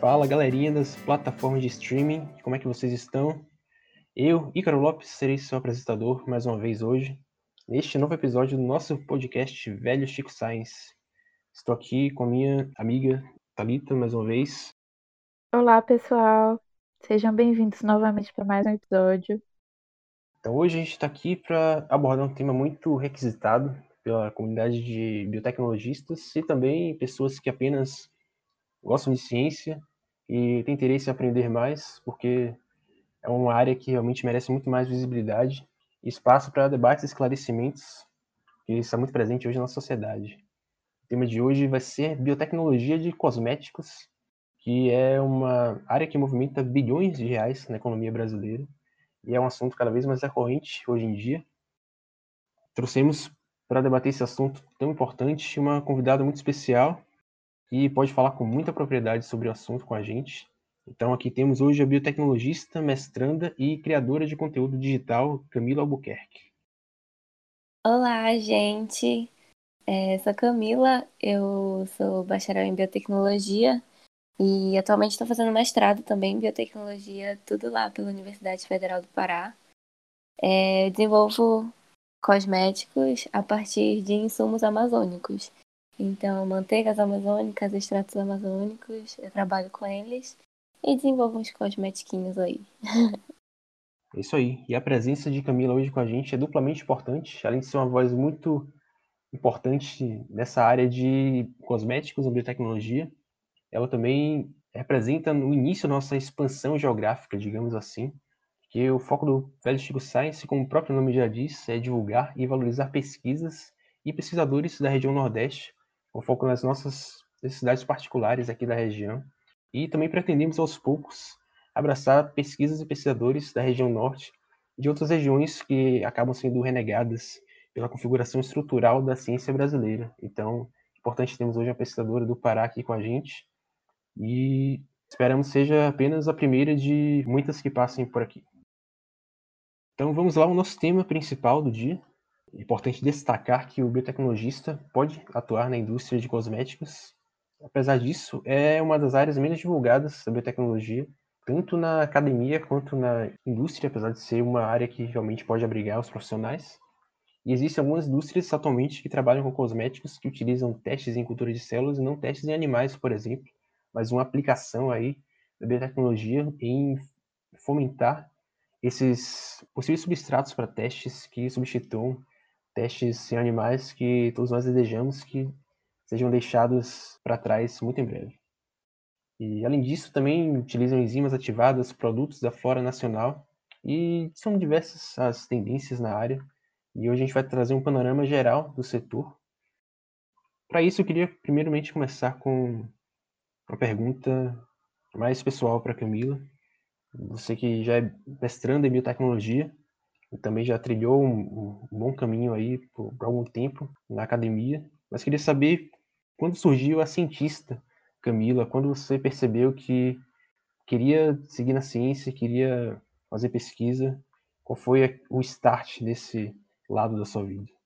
Fala galerinha das plataformas de streaming, como é que vocês estão? Eu, Ícaro Lopes, serei seu apresentador mais uma vez hoje, neste novo episódio do nosso podcast Velho Chico Science. Estou aqui com a minha amiga Talita mais uma vez. Olá pessoal, sejam bem-vindos novamente para mais um episódio. Então hoje a gente está aqui para abordar um tema muito requisitado pela comunidade de biotecnologistas e também pessoas que apenas gostam de ciência e têm interesse em aprender mais, porque é uma área que realmente merece muito mais visibilidade e espaço para debates e esclarecimentos, que está muito presente hoje na sociedade. O tema de hoje vai ser biotecnologia de cosméticos, que é uma área que movimenta bilhões de reais na economia brasileira e é um assunto cada vez mais recorrente hoje em dia. Trouxemos para debater esse assunto tão importante uma convidada muito especial, e pode falar com muita propriedade sobre o assunto com a gente. Então aqui temos hoje a biotecnologista, mestranda e criadora de conteúdo digital, Camila Albuquerque. Olá, gente. É, sou Camila, eu sou bacharel em biotecnologia e atualmente estou fazendo mestrado também em biotecnologia, tudo lá pela Universidade Federal do Pará. É, desenvolvo cosméticos a partir de insumos amazônicos. Então, manteigas amazônicas, extratos amazônicos, eu trabalho com eles e desenvolvo uns cosmetiquinhos aí. Isso aí. E a presença de Camila hoje com a gente é duplamente importante, além de ser uma voz muito importante nessa área de cosméticos biotecnologia. Ela também representa no início a nossa expansão geográfica, digamos assim, que o foco do Velho Chico Science, como o próprio nome já diz, é divulgar e valorizar pesquisas e pesquisadores da região Nordeste com foco nas nossas necessidades particulares aqui da região. E também pretendemos, aos poucos, abraçar pesquisas e pesquisadores da região norte e de outras regiões que acabam sendo renegadas pela configuração estrutural da ciência brasileira. Então, importante termos hoje uma pesquisadora do Pará aqui com a gente e esperamos seja apenas a primeira de muitas que passem por aqui. Então vamos lá ao nosso tema principal do dia, é importante destacar que o biotecnologista pode atuar na indústria de cosméticos. Apesar disso, é uma das áreas menos divulgadas da biotecnologia, tanto na academia quanto na indústria, apesar de ser uma área que realmente pode abrigar os profissionais. E existem algumas indústrias atualmente que trabalham com cosméticos que utilizam testes em cultura de células e não testes em animais, por exemplo, mas uma aplicação aí da biotecnologia em fomentar esses possíveis substratos para testes que substituam testes em animais que todos nós desejamos que sejam deixados para trás muito em breve. E além disso, também utilizam enzimas ativadas, produtos da flora nacional e são diversas as tendências na área. E hoje a gente vai trazer um panorama geral do setor. Para isso, eu queria primeiramente começar com uma pergunta mais pessoal para Camila. Você que já é mestrando em biotecnologia, também já trilhou um, um bom caminho aí por, por, algum tempo na academia, mas queria saber quando surgiu a cientista Camila, quando você percebeu que queria seguir na ciência, queria fazer pesquisa, qual foi o start desse lado da sua vida?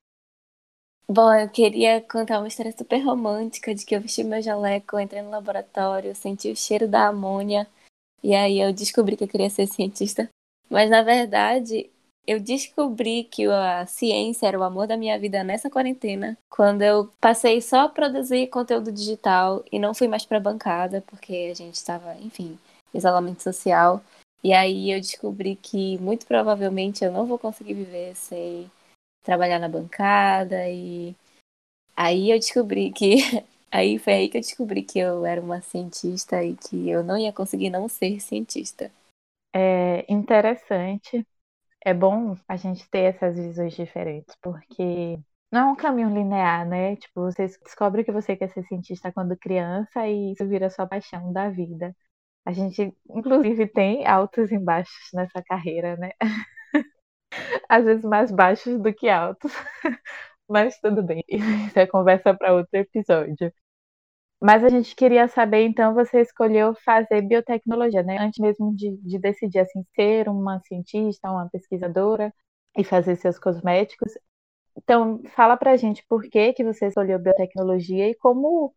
Bom, eu queria contar uma história super romântica de que eu vesti meu jaleco, entrei no laboratório, senti o cheiro da amônia e aí eu descobri que eu queria ser cientista. Mas na verdade, eu descobri que a ciência era o amor da minha vida nessa quarentena, quando eu passei só a produzir conteúdo digital e não fui mais para bancada, porque a gente estava, enfim, isolamento social. E aí eu descobri que muito provavelmente eu não vou conseguir viver sem trabalhar na bancada e aí eu descobri que aí foi aí que eu descobri que eu era uma cientista e que eu não ia conseguir não ser cientista. É interessante é bom a gente ter essas visões diferentes, porque não é um caminho linear, né? Tipo, você descobre que você quer ser cientista quando criança e isso vira sua paixão da vida. A gente, inclusive, tem altos e baixos nessa carreira, né? Às vezes mais baixos do que altos. Mas tudo bem, isso é conversa para outro episódio. Mas a gente queria saber, então, você escolheu fazer biotecnologia, né? Antes mesmo de, de decidir, assim, ser uma cientista, uma pesquisadora e fazer seus cosméticos. Então, fala pra gente por que, que você escolheu biotecnologia e como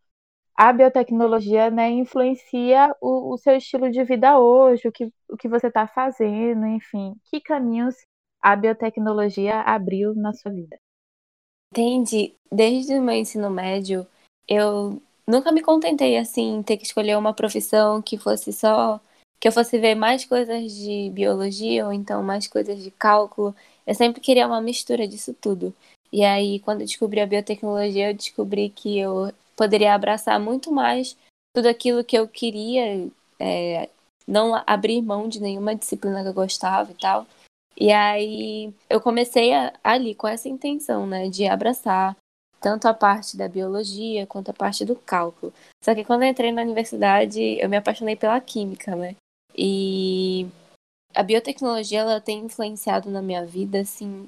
a biotecnologia né, influencia o, o seu estilo de vida hoje, o que, o que você está fazendo, enfim. Que caminhos a biotecnologia abriu na sua vida? Entendi. Desde o meu ensino médio, eu nunca me contentei assim, ter que escolher uma profissão que fosse só. que eu fosse ver mais coisas de biologia ou então mais coisas de cálculo. Eu sempre queria uma mistura disso tudo. E aí, quando eu descobri a biotecnologia, eu descobri que eu poderia abraçar muito mais tudo aquilo que eu queria, é, não abrir mão de nenhuma disciplina que eu gostava e tal. E aí eu comecei a, ali com essa intenção, né, de abraçar tanto a parte da biologia quanto a parte do cálculo. Só que quando eu entrei na universidade, eu me apaixonei pela química, né? E a biotecnologia ela tem influenciado na minha vida assim,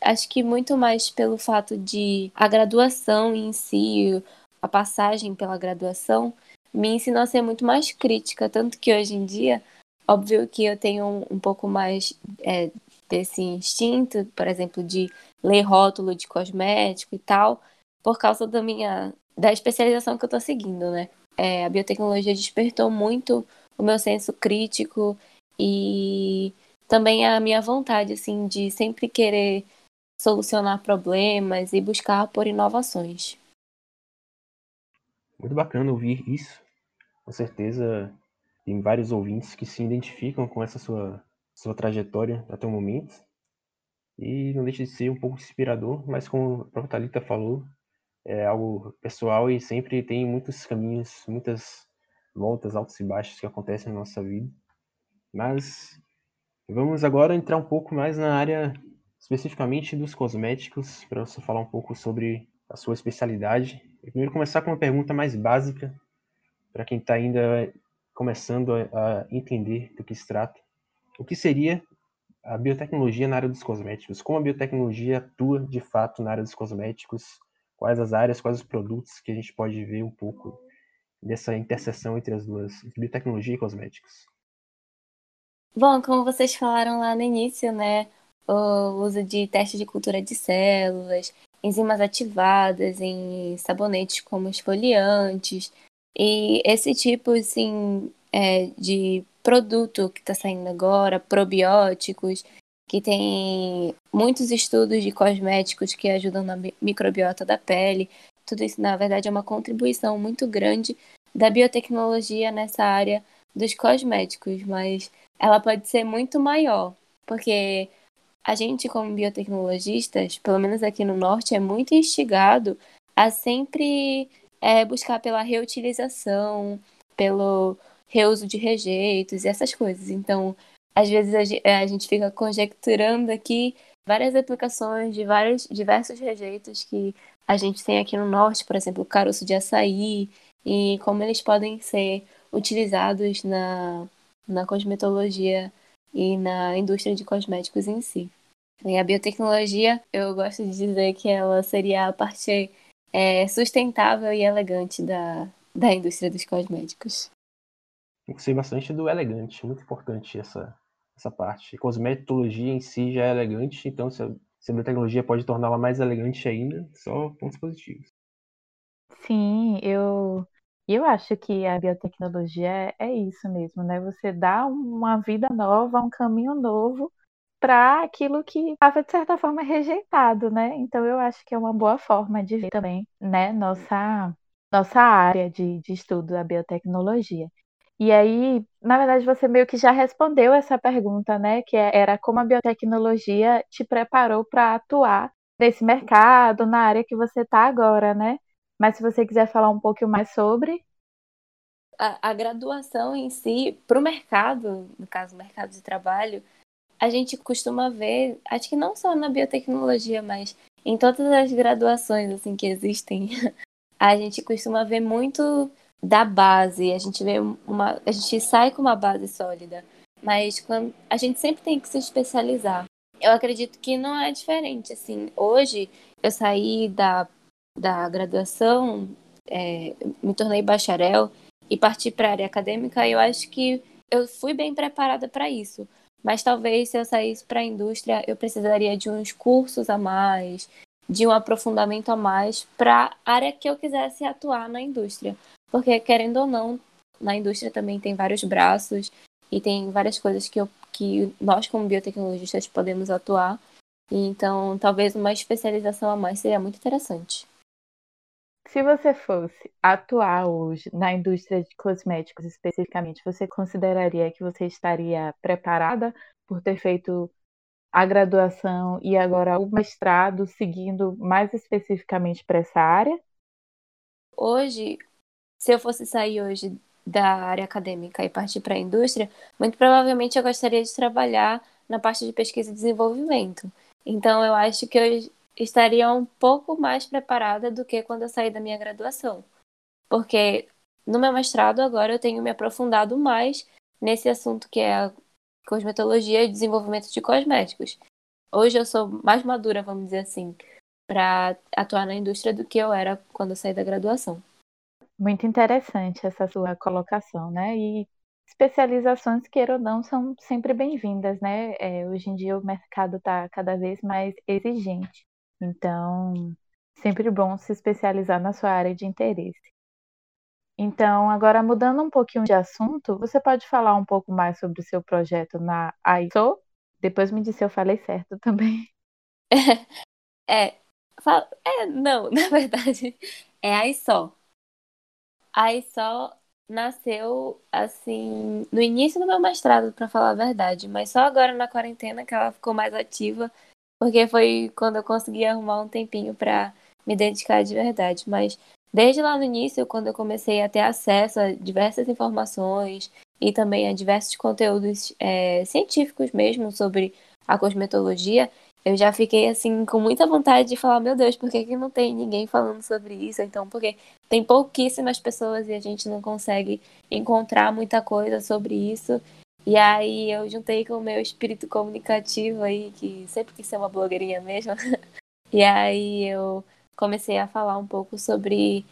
acho que muito mais pelo fato de a graduação em si, a passagem pela graduação me ensinou a ser muito mais crítica, tanto que hoje em dia, óbvio que eu tenho um, um pouco mais é, desse instinto, por exemplo, de ler rótulo de cosmético e tal, por causa da minha da especialização que eu estou seguindo, né? É, a biotecnologia despertou muito o meu senso crítico e também a minha vontade, assim, de sempre querer solucionar problemas e buscar por inovações. Muito bacana ouvir isso. Com certeza tem vários ouvintes que se identificam com essa sua, sua trajetória até o momento. E não deixa de ser um pouco inspirador, mas como a própria Thalita falou, é algo pessoal e sempre tem muitos caminhos, muitas voltas, altos e baixos que acontecem na nossa vida. Mas vamos agora entrar um pouco mais na área especificamente dos cosméticos, para você falar um pouco sobre a sua especialidade eu primeiro começar com uma pergunta mais básica para quem está ainda começando a, entender do que se trata. O que seria a biotecnologia na área dos cosméticos? Como a biotecnologia atua de fato na área dos cosméticos? Quais as áreas, quais os produtos que a gente pode ver um pouco dessa interseção entre as duas, biotecnologia e cosméticos? Bom, como vocês falaram lá no início, né, o uso de teste de cultura de células, enzimas ativadas em sabonetes como esfoliantes. E esse tipo assim, é, de produto que está saindo agora, probióticos, que tem muitos estudos de cosméticos que ajudam na microbiota da pele. Tudo isso, na verdade, é uma contribuição muito grande da biotecnologia nessa área dos cosméticos, mas ela pode ser muito maior, porque a gente, como biotecnologistas, pelo menos aqui no norte, é muito instigado a sempre é, buscar pela reutilização, pelo reuso de rejeitos e essas coisas. Então, às vezes a gente fica conjecturando aqui várias aplicações de vários diversos rejeitos que a gente tem aqui no norte, por exemplo, o caroço de açaí, e como eles podem ser utilizados na, na cosmetologia e na indústria de cosméticos em si. E a biotecnologia, eu gosto de dizer que ela seria a parte é, sustentável e elegante da, da indústria dos cosméticos. Eu gostei bastante do elegante, muito importante essa, essa parte. Cosmetologia em si já é elegante, então se a, se a biotecnologia pode torná-la mais elegante ainda, só pontos positivos. Sim, eu eu acho que a biotecnologia é, é isso mesmo, né? Você dá uma vida nova, um caminho novo para aquilo que estava, de certa forma, rejeitado, né? Então, eu acho que é uma boa forma de ver também, né, nossa, nossa área de, de estudo da biotecnologia. E aí, na verdade, você meio que já respondeu essa pergunta, né? Que é, era como a biotecnologia te preparou para atuar nesse mercado, na área que você está agora, né? Mas se você quiser falar um pouco mais sobre. A, a graduação em si, para o mercado, no caso, mercado de trabalho, a gente costuma ver, acho que não só na biotecnologia, mas em todas as graduações assim que existem, a gente costuma ver muito da base, a gente vê uma, a gente sai com uma base sólida, mas quando, a gente sempre tem que se especializar. Eu acredito que não é diferente assim. Hoje eu saí da da graduação é, me tornei bacharel e parti para a área acadêmica, eu acho que eu fui bem preparada para isso. Mas talvez se eu saísse para a indústria, eu precisaria de uns cursos a mais, de um aprofundamento a mais para a área que eu quisesse atuar na indústria. Porque, querendo ou não, na indústria também tem vários braços e tem várias coisas que, eu, que nós, como biotecnologistas, podemos atuar. Então, talvez uma especialização a mais seria muito interessante. Se você fosse atuar hoje na indústria de cosméticos especificamente, você consideraria que você estaria preparada por ter feito a graduação e agora o mestrado, seguindo mais especificamente para essa área? Hoje, se eu fosse sair hoje da área acadêmica e partir para a indústria, muito provavelmente eu gostaria de trabalhar na parte de pesquisa e desenvolvimento. Então, eu acho que eu estaria um pouco mais preparada do que quando eu saí da minha graduação. Porque no meu mestrado agora eu tenho me aprofundado mais nesse assunto que é a cosmetologia e desenvolvimento de cosméticos. Hoje eu sou mais madura, vamos dizer assim, para atuar na indústria do que eu era quando eu saí da graduação. Muito interessante essa sua colocação, né? E especializações, queira ou não, são sempre bem-vindas, né? É, hoje em dia o mercado está cada vez mais exigente. Então, sempre bom se especializar na sua área de interesse. Então, agora mudando um pouquinho de assunto, você pode falar um pouco mais sobre o seu projeto na ISO? Depois me disse se eu falei certo também. É, é, não, na verdade, é a ISO. A ISO nasceu assim no início do meu mestrado, para falar a verdade, mas só agora na quarentena que ela ficou mais ativa porque foi quando eu consegui arrumar um tempinho para me dedicar de verdade. Mas desde lá no início, quando eu comecei a ter acesso a diversas informações e também a diversos conteúdos é, científicos mesmo sobre a cosmetologia, eu já fiquei assim com muita vontade de falar, meu Deus, por que, que não tem ninguém falando sobre isso? Então, porque tem pouquíssimas pessoas e a gente não consegue encontrar muita coisa sobre isso. E aí eu juntei com o meu espírito comunicativo aí, que sempre quis ser uma blogueirinha mesmo. e aí eu comecei a falar um pouco sobre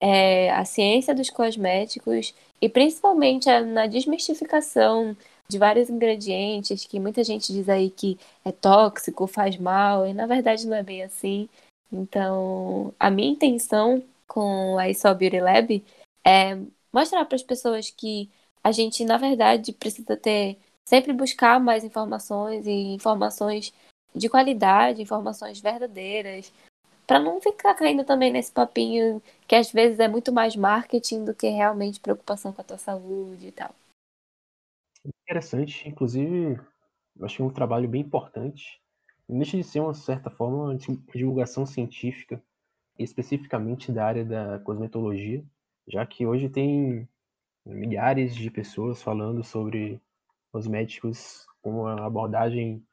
é, a ciência dos cosméticos e principalmente na desmistificação de vários ingredientes que muita gente diz aí que é tóxico, faz mal, e na verdade não é bem assim. Então, a minha intenção com a ISO Beauty Lab é mostrar para as pessoas que a gente, na verdade, precisa ter sempre buscar mais informações e informações de qualidade, informações verdadeiras, para não ficar caindo também nesse papinho que às vezes é muito mais marketing do que realmente preocupação com a tua saúde e tal. Interessante, inclusive, eu achei um trabalho bem importante. Deixa de ser, uma certa forma, uma divulgação científica, especificamente da área da cosmetologia, já que hoje tem milhares de pessoas falando sobre os médicos com uma abordagem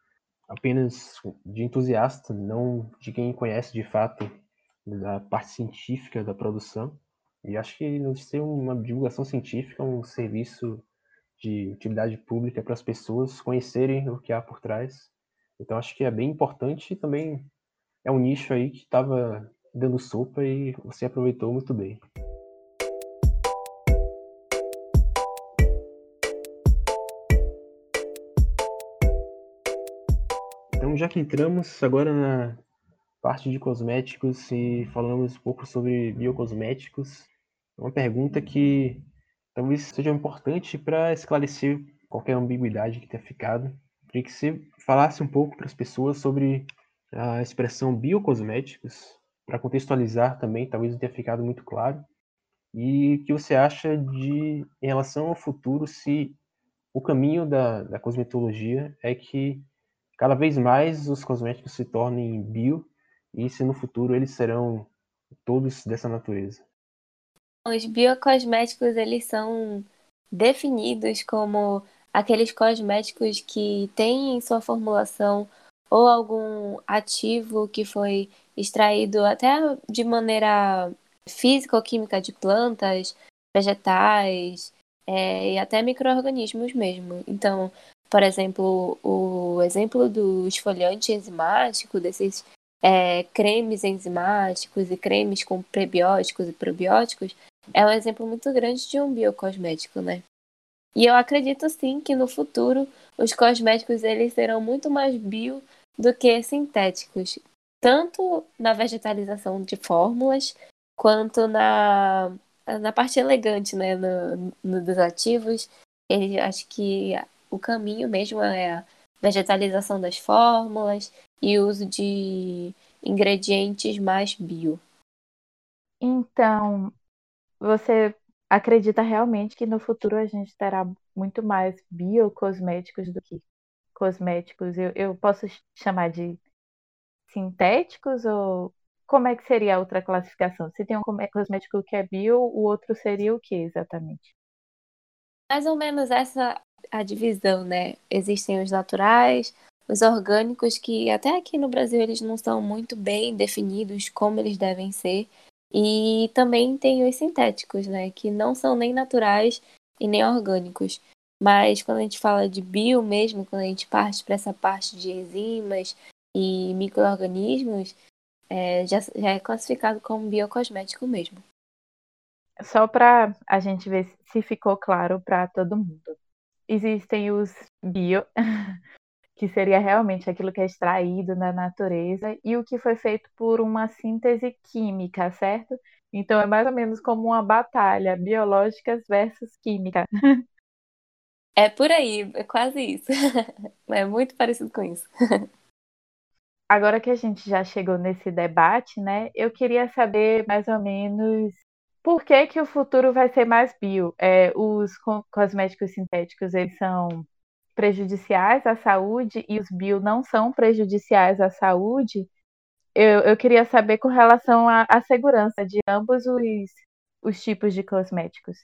apenas de entusiasta, não de quem conhece de fato da parte científica da produção. E acho que não ser uma divulgação científica, um serviço de utilidade pública para as pessoas conhecerem o que há por trás. Então acho que é bem importante e também é um nicho aí que estava dando sopa e você aproveitou muito bem. Já que entramos agora na parte de cosméticos e falamos um pouco sobre biocosméticos, uma pergunta que talvez seja importante para esclarecer qualquer ambiguidade que tenha ficado. Queria que você falasse um pouco para as pessoas sobre a expressão biocosméticos, para contextualizar também, talvez não tenha ficado muito claro, e o que você acha de, em relação ao futuro, se o caminho da, da cosmetologia é que cada vez mais os cosméticos se tornem bio e se no futuro eles serão todos dessa natureza. Os biocosméticos eles são definidos como aqueles cosméticos que têm em sua formulação ou algum ativo que foi extraído até de maneira física ou química de plantas, vegetais é, e até micro-organismos mesmo. Então, por exemplo, o exemplo do esfoliante enzimático, desses é, cremes enzimáticos e cremes com prebióticos e probióticos, é um exemplo muito grande de um biocosmético, né? E eu acredito sim que no futuro os cosméticos eles serão muito mais bio do que sintéticos, tanto na vegetalização de fórmulas quanto na, na parte elegante, né, no, no dos ativos. Ele, acho que o caminho mesmo é a vegetalização das fórmulas e uso de ingredientes mais bio. Então, você acredita realmente que no futuro a gente terá muito mais biocosméticos do que cosméticos? Eu, eu posso chamar de sintéticos ou como é que seria a outra classificação? Se tem um cosmético que é bio, o outro seria o que exatamente? Mais ou menos essa a divisão, né? Existem os naturais, os orgânicos que até aqui no Brasil eles não estão muito bem definidos como eles devem ser. E também tem os sintéticos, né, que não são nem naturais e nem orgânicos. Mas quando a gente fala de bio mesmo, quando a gente parte para essa parte de enzimas e micro-organismos, é, já, já é classificado como biocosmético mesmo. Só para a gente ver se ficou claro para todo mundo. Existem os bio, que seria realmente aquilo que é extraído da natureza, e o que foi feito por uma síntese química, certo? Então é mais ou menos como uma batalha, biológicas versus química. É por aí, é quase isso. É muito parecido com isso. Agora que a gente já chegou nesse debate, né? Eu queria saber mais ou menos por que, que o futuro vai ser mais bio. É, os cosméticos sintéticos, eles são prejudiciais à saúde e os bio não são prejudiciais à saúde, eu, eu queria saber com relação à, à segurança de ambos os, os tipos de cosméticos.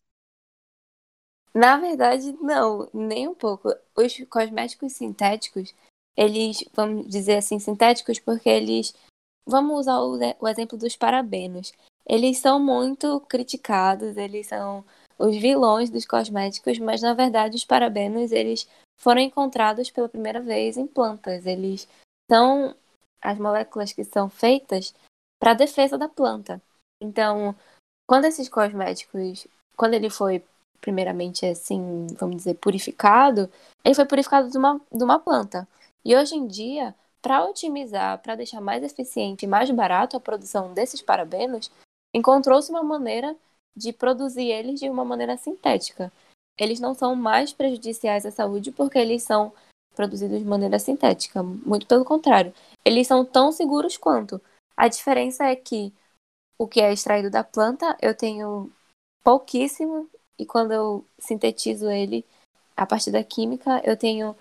Na verdade, não, nem um pouco. Os cosméticos sintéticos, eles, vamos dizer assim, sintéticos porque eles. Vamos usar o, o exemplo dos parabenos. Eles são muito criticados, eles são os vilões dos cosméticos, mas na verdade os parabenos eles foram encontrados pela primeira vez em plantas. Eles são as moléculas que são feitas para a defesa da planta. Então, quando esses cosméticos, quando ele foi primeiramente assim, vamos dizer, purificado, ele foi purificado de uma, de uma planta. E hoje em dia, para otimizar, para deixar mais eficiente e mais barato a produção desses parabenos, encontrou-se uma maneira de produzir eles de uma maneira sintética eles não são mais prejudiciais à saúde porque eles são produzidos de maneira sintética. Muito pelo contrário, eles são tão seguros quanto. A diferença é que o que é extraído da planta eu tenho pouquíssimo e quando eu sintetizo ele a partir da química eu tenho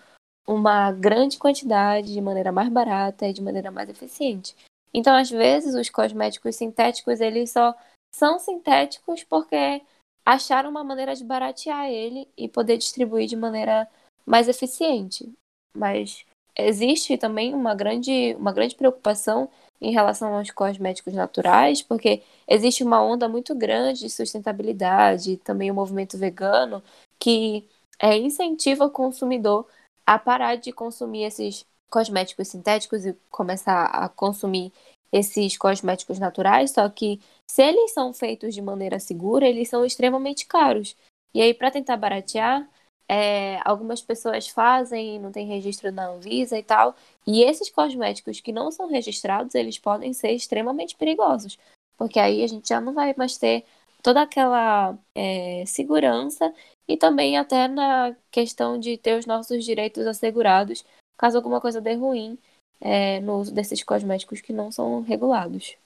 uma grande quantidade de maneira mais barata e de maneira mais eficiente. Então, às vezes, os cosméticos sintéticos eles só são sintéticos porque acharam uma maneira de baratear ele e poder distribuir de maneira mais eficiente. Mas existe também uma grande, uma grande preocupação em relação aos cosméticos naturais, porque existe uma onda muito grande de sustentabilidade, também o movimento vegano, que é, incentiva o consumidor a parar de consumir esses cosméticos sintéticos e começar a consumir esses cosméticos naturais, só que se eles são feitos de maneira segura, eles são extremamente caros. E aí, para tentar baratear, é, algumas pessoas fazem, não tem registro na Anvisa e tal. E esses cosméticos que não são registrados, eles podem ser extremamente perigosos. Porque aí a gente já não vai mais ter toda aquela é, segurança e também até na questão de ter os nossos direitos assegurados caso alguma coisa dê ruim é, no uso desses cosméticos que não são regulados.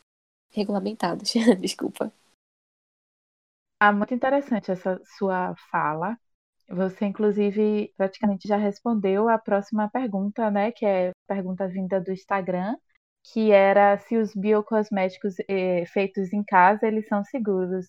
Regulamentados, desculpa. Ah, muito interessante essa sua fala. Você, inclusive, praticamente já respondeu a próxima pergunta, né? Que é pergunta vinda do Instagram, que era se os biocosméticos eh, feitos em casa, eles são seguros.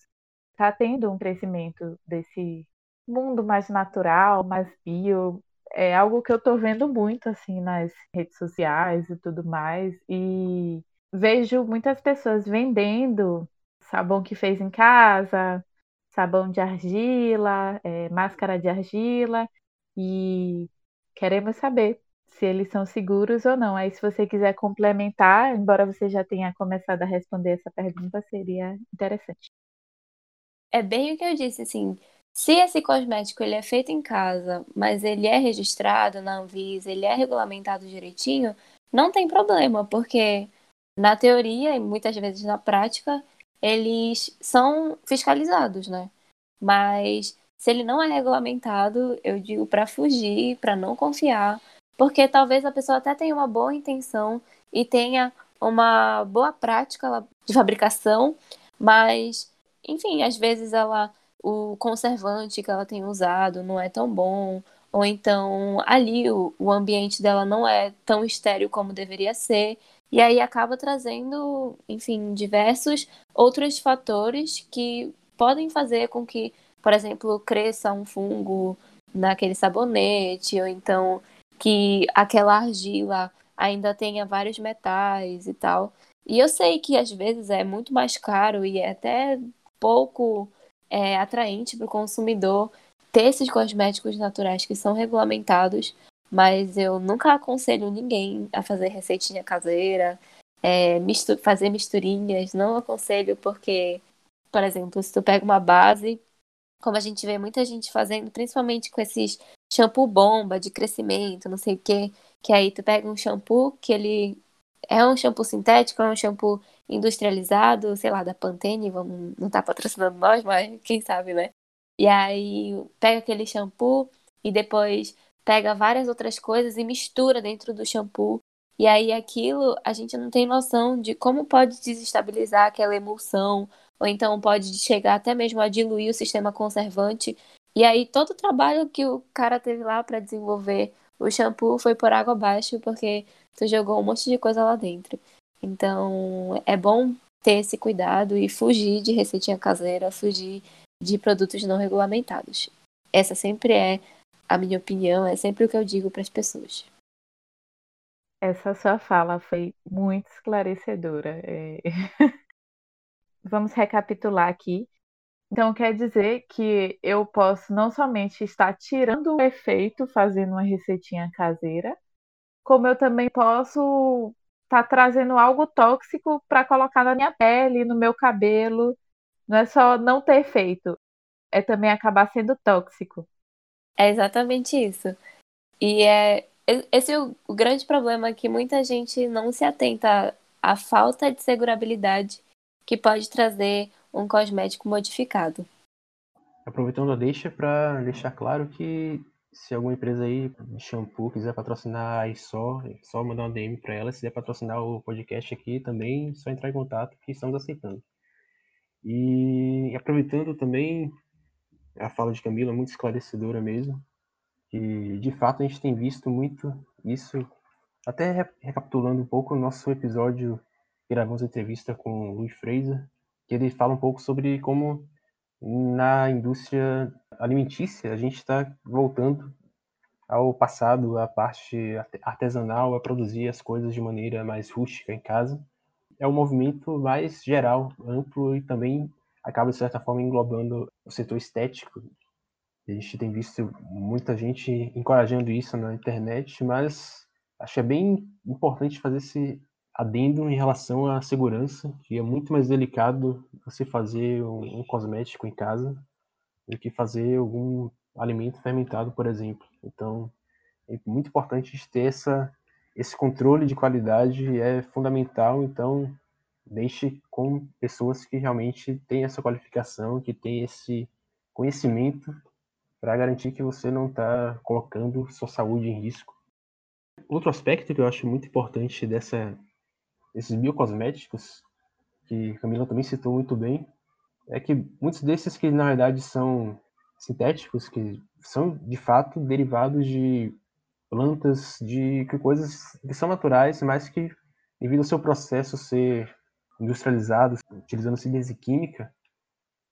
Está tendo um crescimento desse mundo mais natural, mais bio, é algo que eu tô vendo muito assim nas redes sociais e tudo mais. E vejo muitas pessoas vendendo sabão que fez em casa, sabão de argila, é, máscara de argila, e queremos saber se eles são seguros ou não. Aí, se você quiser complementar, embora você já tenha começado a responder essa pergunta, seria interessante. É bem o que eu disse, assim, se esse cosmético ele é feito em casa, mas ele é registrado na Anvisa, ele é regulamentado direitinho, não tem problema, porque na teoria e muitas vezes na prática, eles são fiscalizados, né? Mas se ele não é regulamentado, eu digo para fugir, para não confiar, porque talvez a pessoa até tenha uma boa intenção e tenha uma boa prática de fabricação, mas enfim, às vezes ela o conservante que ela tem usado não é tão bom, ou então ali o, o ambiente dela não é tão estéreo como deveria ser, e aí acaba trazendo, enfim, diversos outros fatores que podem fazer com que, por exemplo, cresça um fungo naquele sabonete, ou então que aquela argila ainda tenha vários metais e tal. E eu sei que às vezes é muito mais caro e é até pouco é, atraente para o consumidor ter esses cosméticos naturais que são regulamentados, mas eu nunca aconselho ninguém a fazer receitinha caseira, é, mistu fazer misturinhas, não aconselho porque, por exemplo, se tu pega uma base, como a gente vê muita gente fazendo, principalmente com esses shampoo bomba de crescimento, não sei o que, que aí tu pega um shampoo que ele é um shampoo sintético, é um shampoo industrializado, sei lá, da Pantene, vamos, não tá patrocinando nós, mas quem sabe, né? E aí pega aquele shampoo e depois pega várias outras coisas e mistura dentro do shampoo. E aí aquilo a gente não tem noção de como pode desestabilizar aquela emulsão, ou então pode chegar até mesmo a diluir o sistema conservante. E aí todo o trabalho que o cara teve lá para desenvolver o shampoo foi por água abaixo, porque tu jogou um monte de coisa lá dentro. Então, é bom ter esse cuidado e fugir de receitinha caseira, fugir de produtos não regulamentados. Essa sempre é a minha opinião, é sempre o que eu digo para as pessoas. Essa sua fala foi muito esclarecedora. É... Vamos recapitular aqui. Então, quer dizer que eu posso não somente estar tirando o efeito fazendo uma receitinha caseira, como eu também posso estar tá trazendo algo tóxico para colocar na minha pele, no meu cabelo. Não é só não ter efeito, é também acabar sendo tóxico. É exatamente isso. E é esse é o, o grande problema que muita gente não se atenta à falta de segurabilidade que pode trazer um cosmético modificado. Aproveitando a deixa para deixar claro que se alguma empresa aí de shampoo quiser patrocinar a só, é só mandar uma DM para ela. Se quiser patrocinar o podcast aqui também, só entrar em contato que estamos aceitando. E aproveitando também a fala de Camila, muito esclarecedora mesmo, que de fato a gente tem visto muito isso, até recapitulando um pouco o nosso episódio gravamos entrevista com o Luiz Fraser, que ele fala um pouco sobre como na indústria alimentícia, a gente está voltando ao passado, à parte artesanal, a produzir as coisas de maneira mais rústica em casa. É um movimento mais geral, amplo e também acaba, de certa forma, englobando o setor estético. A gente tem visto muita gente encorajando isso na internet, mas acho que é bem importante fazer esse adendo em relação à segurança, que é muito mais delicado você fazer um, um cosmético em casa do que fazer algum alimento fermentado, por exemplo. Então, é muito importante ter essa, esse controle de qualidade, é fundamental. Então, deixe com pessoas que realmente têm essa qualificação, que têm esse conhecimento para garantir que você não está colocando sua saúde em risco. Outro aspecto que eu acho muito importante dessa, desses biocosméticos, que Camila também citou muito bem, é que muitos desses que na verdade são sintéticos, que são de fato derivados de plantas, de coisas que são naturais, mas que devido ao seu processo ser industrializado, utilizando síntese química,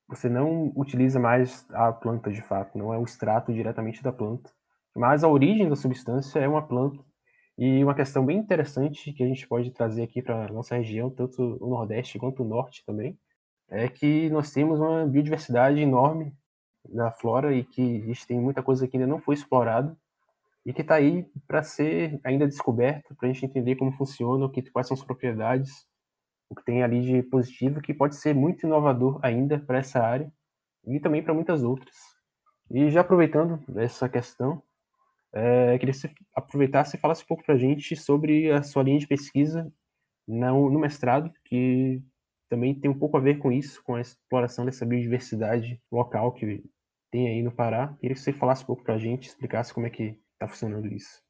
você não utiliza mais a planta de fato, não é o extrato diretamente da planta, mas a origem da substância é uma planta. E uma questão bem interessante que a gente pode trazer aqui para nossa região, tanto o Nordeste quanto o Norte também, é que nós temos uma biodiversidade enorme na flora e que a gente tem muita coisa que ainda não foi explorada. e que está aí para ser ainda descoberto, para a gente entender como funciona, o que, quais são as propriedades, o que tem ali de positivo, que pode ser muito inovador ainda para essa área e também para muitas outras. E já aproveitando essa questão, é, queria que você aproveitasse e falasse um pouco para a gente sobre a sua linha de pesquisa no, no mestrado, que também tem um pouco a ver com isso, com a exploração dessa biodiversidade local que tem aí no Pará. Queria que você falasse um pouco para a gente, explicasse como é que está funcionando isso.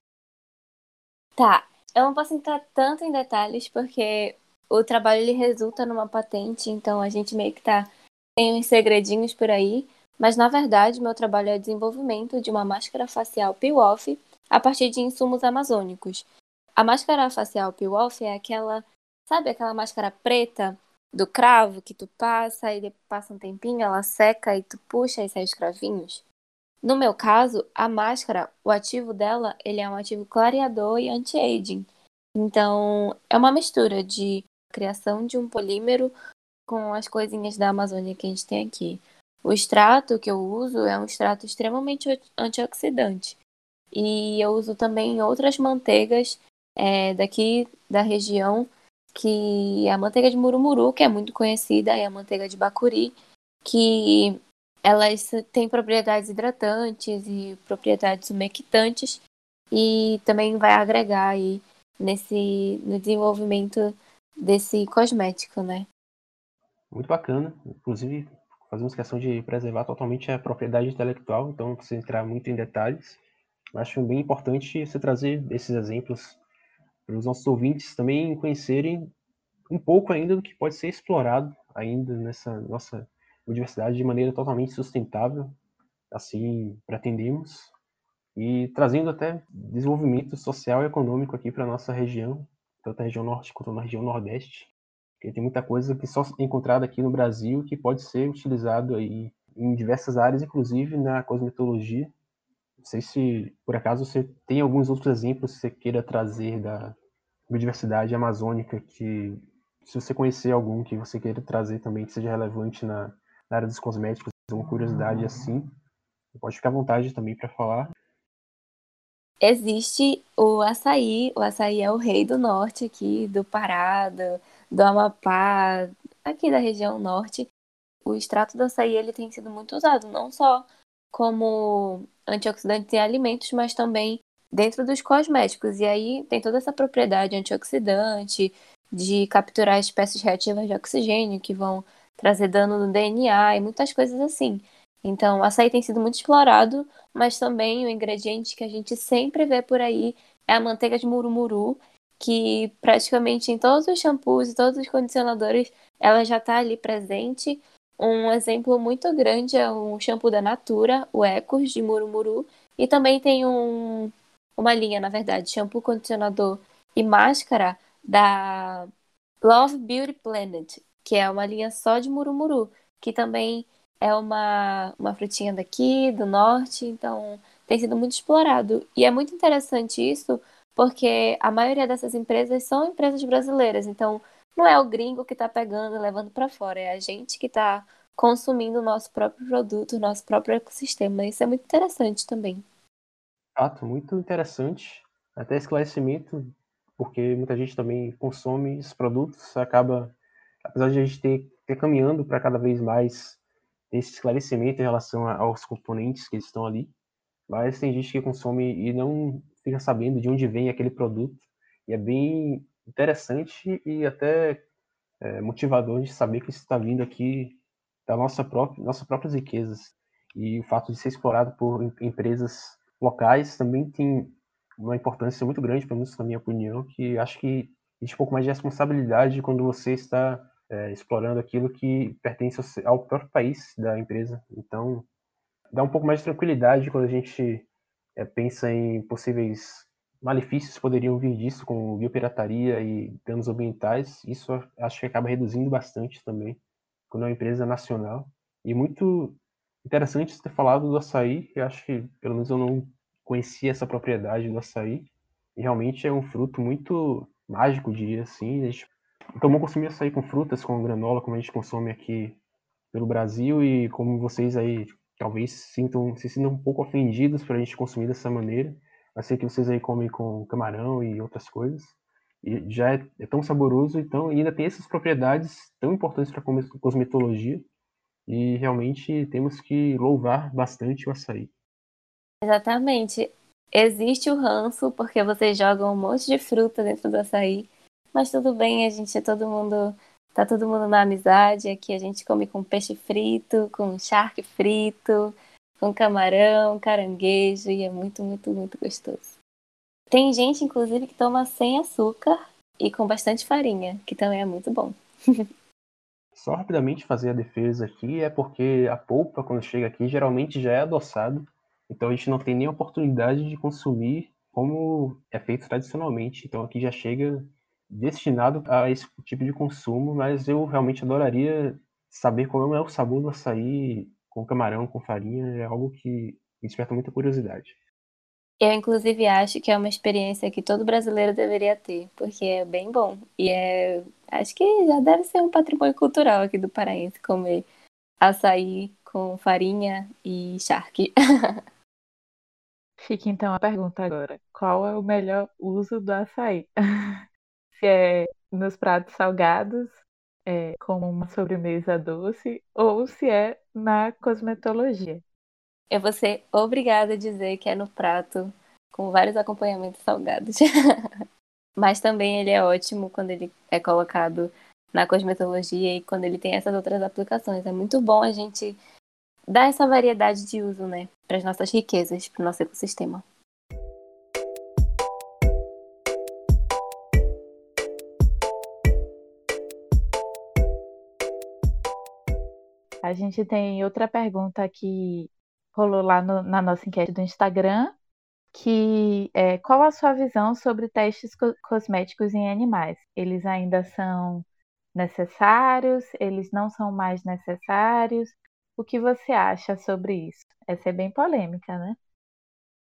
Tá, eu não posso entrar tanto em detalhes porque o trabalho ele resulta numa patente, então a gente meio que tá tem uns segredinhos por aí, mas na verdade meu trabalho é desenvolvimento de uma máscara facial peel-off a partir de insumos amazônicos. A máscara facial peel-off é aquela, sabe aquela máscara preta do cravo que tu passa e passa um tempinho, ela seca e tu puxa e sai os cravinhos? No meu caso, a máscara, o ativo dela, ele é um ativo clareador e anti-aging. Então, é uma mistura de criação de um polímero com as coisinhas da Amazônia que a gente tem aqui. O extrato que eu uso é um extrato extremamente antioxidante. E eu uso também outras manteigas é, daqui da região, que é a manteiga de murumuru, que é muito conhecida, e a manteiga de bacuri, que elas têm propriedades hidratantes e propriedades umectantes e também vai agregar aí nesse no desenvolvimento desse cosmético, né? Muito bacana. Inclusive, fazemos questão de preservar totalmente a propriedade intelectual, então não precisa entrar muito em detalhes. Acho bem importante você trazer esses exemplos para os nossos ouvintes também conhecerem um pouco ainda do que pode ser explorado ainda nessa nossa biodiversidade de maneira totalmente sustentável, assim pretendemos, e trazendo até desenvolvimento social e econômico aqui para nossa região, tanto a região norte quanto na região nordeste, porque tem muita coisa que só é encontrada aqui no Brasil que pode ser utilizado aí em diversas áreas, inclusive na cosmetologia. Sei se por acaso você tem alguns outros exemplos que você queira trazer da biodiversidade amazônica que se você conhecer algum que você queira trazer também que seja relevante na, na área dos cosméticos, uma curiosidade assim, pode ficar à vontade também para falar. Existe o açaí, o açaí é o rei do norte aqui, do Pará, do, do Amapá, aqui da região norte. O extrato do açaí ele tem sido muito usado, não só como antioxidante em alimentos, mas também dentro dos cosméticos. E aí tem toda essa propriedade antioxidante, de capturar espécies reativas de oxigênio que vão trazer dano no DNA e muitas coisas assim. Então, açaí tem sido muito explorado, mas também o ingrediente que a gente sempre vê por aí é a manteiga de murumuru, que praticamente em todos os shampoos e todos os condicionadores ela já está ali presente. Um exemplo muito grande é um shampoo da Natura, o Ecos de murumuru, e também tem um, uma linha, na verdade, shampoo, condicionador e máscara da Love Beauty Planet, que é uma linha só de murumuru, que também é uma, uma frutinha daqui, do norte, então tem sido muito explorado. E é muito interessante isso, porque a maioria dessas empresas são empresas brasileiras, então não é o gringo que está pegando e levando para fora, é a gente que está consumindo o nosso próprio produto, o nosso próprio ecossistema. Isso é muito interessante também. Fato, muito interessante. Até esclarecimento, porque muita gente também consome esses produtos, acaba apesar de a gente ter, ter caminhando para cada vez mais esse esclarecimento em relação aos componentes que estão ali, mas tem gente que consome e não fica sabendo de onde vem aquele produto, e é bem interessante e até é, motivador de saber que isso está vindo aqui da nossa própria, nossas próprias riquezas. E o fato de ser explorado por empresas locais também tem uma importância muito grande para nós, na minha opinião, que acho que existe um pouco mais de responsabilidade quando você está é, explorando aquilo que pertence ao próprio país da empresa. Então, dá um pouco mais de tranquilidade quando a gente é, pensa em possíveis malefícios que poderiam vir disso, como biopirataria e danos ambientais. Isso acho que acaba reduzindo bastante também, quando é uma empresa nacional. E muito interessante você ter falado do açaí, eu acho que, pelo menos eu não conhecia essa propriedade do açaí, e realmente é um fruto muito mágico, diria assim, a gente então, consumir açaí com frutas, com granola, como a gente consome aqui pelo Brasil e como vocês aí talvez sintam, se sintam um pouco ofendidos por a gente consumir dessa maneira. Sei que vocês aí comem com camarão e outras coisas. E já é, é tão saboroso, então e ainda tem essas propriedades tão importantes para a cosmetologia. E realmente temos que louvar bastante o açaí. Exatamente. Existe o ranço porque vocês jogam um monte de fruta dentro do açaí, mas tudo bem, a gente é todo mundo, tá todo mundo na amizade, aqui a gente come com peixe frito, com charque frito, com camarão, caranguejo e é muito, muito, muito gostoso. Tem gente, inclusive, que toma sem açúcar e com bastante farinha, que também é muito bom. Só rapidamente fazer a defesa aqui é porque a polpa, quando chega aqui, geralmente já é adoçado, então a gente não tem nem oportunidade de consumir como é feito tradicionalmente. Então aqui já chega destinado a esse tipo de consumo, mas eu realmente adoraria saber como é o sabor do açaí com camarão, com farinha, é algo que me desperta muita curiosidade. Eu, inclusive, acho que é uma experiência que todo brasileiro deveria ter, porque é bem bom. E é. Acho que já deve ser um patrimônio cultural aqui do Paraense comer açaí com farinha e charque. Fica então a pergunta agora: qual é o melhor uso do açaí? Se é nos pratos salgados é, como uma sobremesa doce ou se é na cosmetologia. Eu vou ser obrigada a dizer que é no prato com vários acompanhamentos salgados. Mas também ele é ótimo quando ele é colocado na cosmetologia e quando ele tem essas outras aplicações. É muito bom a gente dar essa variedade de uso, né, para as nossas riquezas, para o nosso ecossistema. A gente tem outra pergunta que rolou lá no, na nossa enquete do Instagram, que é qual a sua visão sobre testes co cosméticos em animais? Eles ainda são necessários? Eles não são mais necessários? O que você acha sobre isso? Essa é bem polêmica, né?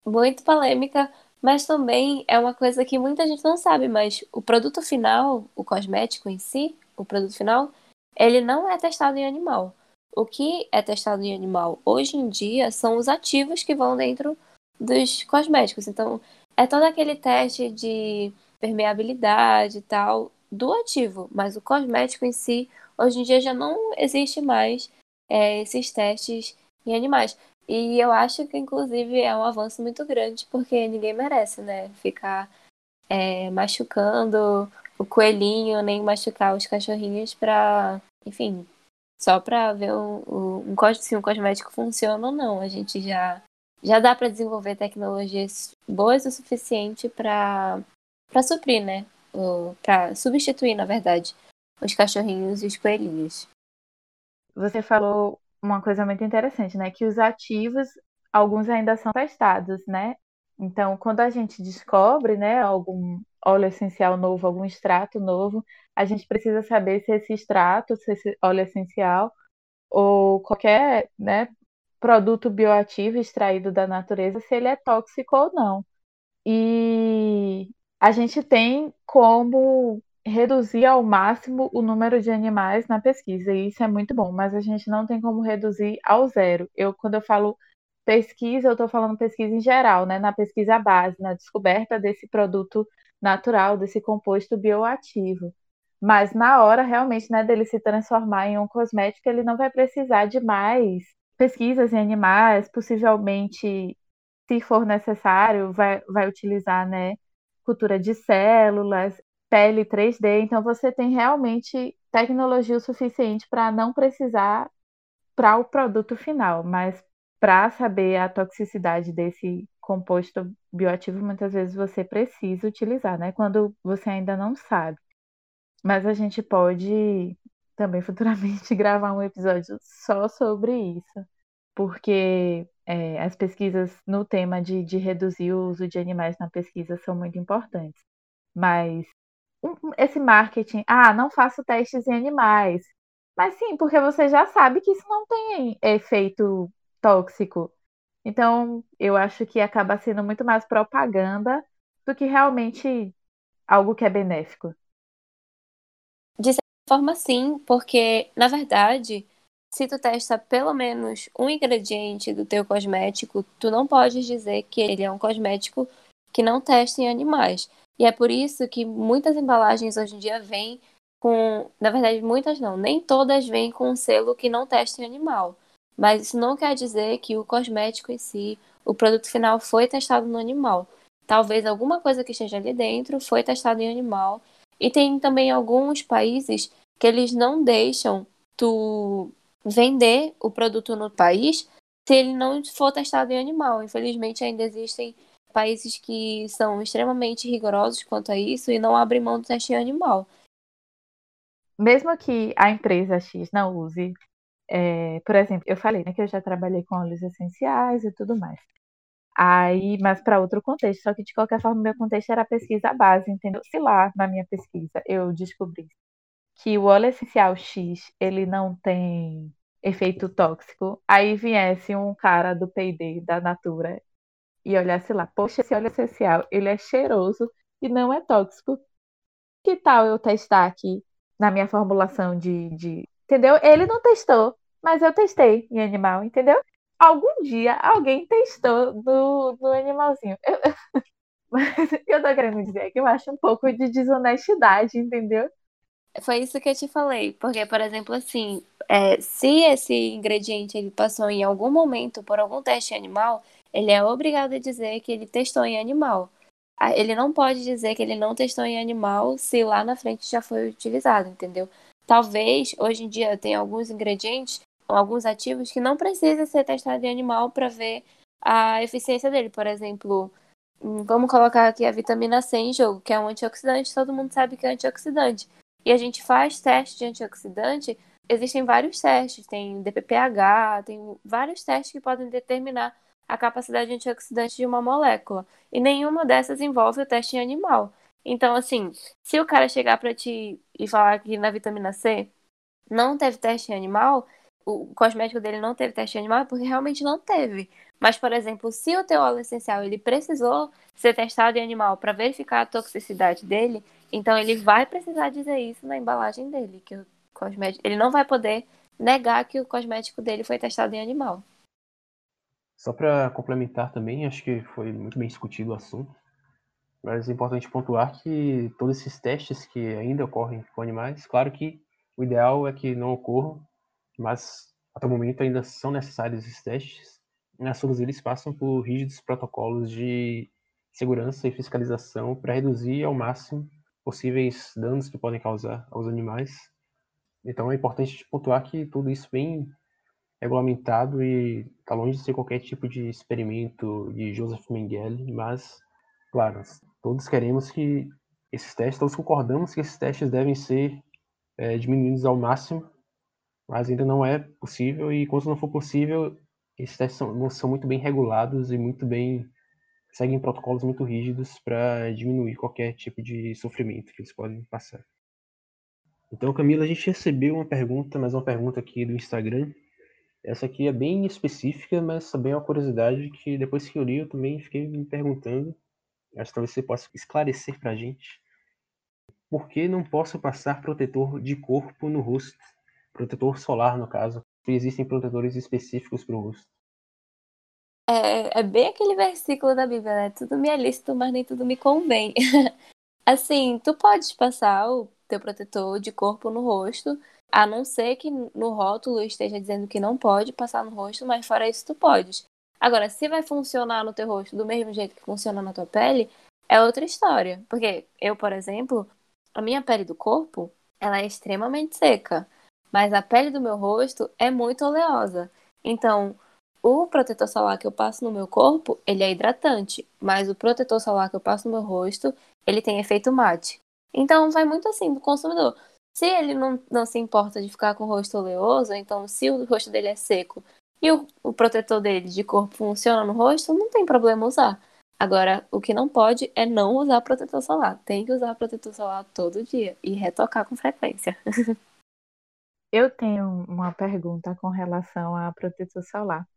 Muito polêmica, mas também é uma coisa que muita gente não sabe, mas o produto final, o cosmético em si, o produto final, ele não é testado em animal. O que é testado em animal hoje em dia são os ativos que vão dentro dos cosméticos. Então, é todo aquele teste de permeabilidade e tal do ativo, mas o cosmético em si, hoje em dia já não existe mais é, esses testes em animais. E eu acho que, inclusive, é um avanço muito grande, porque ninguém merece, né? Ficar é, machucando o coelhinho, nem machucar os cachorrinhos para, enfim, só para ver o, o, um, se um cosmético funciona ou não. A gente já, já dá para desenvolver tecnologias boas o suficiente para suprir, né? Para substituir, na verdade, os cachorrinhos e os coelhinhos. Você falou uma coisa muito interessante, né? Que os ativos, alguns ainda são testados, né? Então, quando a gente descobre, né, algum óleo essencial novo, algum extrato novo, a gente precisa saber se esse extrato, se esse óleo essencial ou qualquer né, produto bioativo extraído da natureza, se ele é tóxico ou não. E a gente tem como reduzir ao máximo o número de animais na pesquisa, e isso é muito bom, mas a gente não tem como reduzir ao zero. Eu, quando eu falo pesquisa, eu estou falando pesquisa em geral, né? Na pesquisa base, na descoberta desse produto natural, desse composto bioativo. Mas na hora realmente, né, dele se transformar em um cosmético, ele não vai precisar de mais pesquisas em animais, possivelmente, se for necessário, vai, vai utilizar, né, cultura de células, pele 3D. Então você tem realmente tecnologia o suficiente para não precisar para o produto final, mas para saber a toxicidade desse composto bioativo, muitas vezes você precisa utilizar, né? Quando você ainda não sabe. Mas a gente pode também futuramente gravar um episódio só sobre isso, porque é, as pesquisas no tema de, de reduzir o uso de animais na pesquisa são muito importantes. Mas esse marketing, ah, não faço testes em animais. Mas sim, porque você já sabe que isso não tem efeito tóxico. Então, eu acho que acaba sendo muito mais propaganda do que realmente algo que é benéfico. De certa forma, sim, porque, na verdade, se tu testa pelo menos um ingrediente do teu cosmético, tu não podes dizer que ele é um cosmético que não testem animais. E é por isso que muitas embalagens hoje em dia vêm com. Na verdade, muitas não, nem todas vêm com um selo que não testa em animal. Mas isso não quer dizer que o cosmético em si, o produto final, foi testado no animal. Talvez alguma coisa que esteja ali dentro foi testado em animal. E tem também alguns países que eles não deixam tu vender o produto no país se ele não for testado em animal. Infelizmente, ainda existem países que são extremamente rigorosos quanto a isso e não abrem mão do teste em animal. Mesmo que a empresa X não use, é, por exemplo, eu falei né, que eu já trabalhei com óleos essenciais e tudo mais. Aí, mas para outro contexto, só que de qualquer forma, meu contexto era a pesquisa base, entendeu? Se lá na minha pesquisa eu descobri que o óleo essencial X ele não tem efeito tóxico, aí viesse um cara do P&D da Natura e olhasse lá, poxa, esse óleo essencial, ele é cheiroso e não é tóxico. Que tal eu testar aqui na minha formulação de, de... entendeu? Ele não testou, mas eu testei em animal, entendeu? Algum dia alguém testou no animalzinho. Eu... Mas o que eu tô querendo dizer é que eu acho um pouco de desonestidade, entendeu? Foi isso que eu te falei, porque, por exemplo, assim, é, se esse ingrediente ele passou em algum momento por algum teste animal, ele é obrigado a dizer que ele testou em animal. Ele não pode dizer que ele não testou em animal se lá na frente já foi utilizado, entendeu? Talvez hoje em dia tenha alguns ingredientes, alguns ativos que não precisam ser testados em animal para ver a eficiência dele. Por exemplo, hum, vamos colocar aqui a vitamina C em jogo, que é um antioxidante, todo mundo sabe que é antioxidante. E a gente faz teste de antioxidante, existem vários testes, tem DPPH, tem vários testes que podem determinar a capacidade antioxidante de uma molécula. E nenhuma dessas envolve o teste em animal. Então, assim, se o cara chegar para ti e falar que na vitamina C não teve teste em animal, o cosmético dele não teve teste animal, é porque realmente não teve. Mas, por exemplo, se o teu óleo essencial ele precisou ser testado em animal para verificar a toxicidade dele, então ele vai precisar dizer isso na embalagem dele, que o cosmético, ele não vai poder negar que o cosmético dele foi testado em animal. Só para complementar também, acho que foi muito bem discutido o assunto, mas é importante pontuar que todos esses testes que ainda ocorrem com animais, claro que o ideal é que não ocorram, mas até o momento ainda são necessários esses testes. Nas todos eles passam por rígidos protocolos de segurança e fiscalização para reduzir ao máximo possíveis danos que podem causar aos animais. Então é importante pontuar que tudo isso vem regulamentado e está longe de ser qualquer tipo de experimento de Joseph Mengele, mas, claro, todos queremos que esses testes, todos concordamos que esses testes devem ser é, diminuídos ao máximo, mas ainda não é possível e quando não for possível, esses testes são, são muito bem regulados e muito bem seguem protocolos muito rígidos para diminuir qualquer tipo de sofrimento que eles podem passar. Então, Camila, a gente recebeu uma pergunta, mais uma pergunta aqui do Instagram, essa aqui é bem específica, mas também é uma curiosidade que depois que eu li eu também fiquei me perguntando. Acho que talvez você possa esclarecer para a gente. Por que não posso passar protetor de corpo no rosto? Protetor solar, no caso. Existem protetores específicos para o rosto. É, é, bem aquele versículo da Bíblia, né? Tudo me é lícito, mas nem tudo me convém. assim, tu podes passar o teu protetor de corpo no rosto, a não ser que no rótulo esteja dizendo que não pode passar no rosto, mas fora isso tu podes. Agora, se vai funcionar no teu rosto do mesmo jeito que funciona na tua pele, é outra história. Porque eu, por exemplo, a minha pele do corpo, ela é extremamente seca, mas a pele do meu rosto é muito oleosa. Então, o protetor solar que eu passo no meu corpo, ele é hidratante, mas o protetor solar que eu passo no meu rosto, ele tem efeito mate. Então, vai muito assim do consumidor. Se ele não, não se importa de ficar com o rosto oleoso, então se o rosto dele é seco e o, o protetor dele de corpo funciona no rosto, não tem problema usar. Agora, o que não pode é não usar protetor solar. Tem que usar protetor solar todo dia e retocar com frequência. Eu tenho uma pergunta com relação a protetor solar.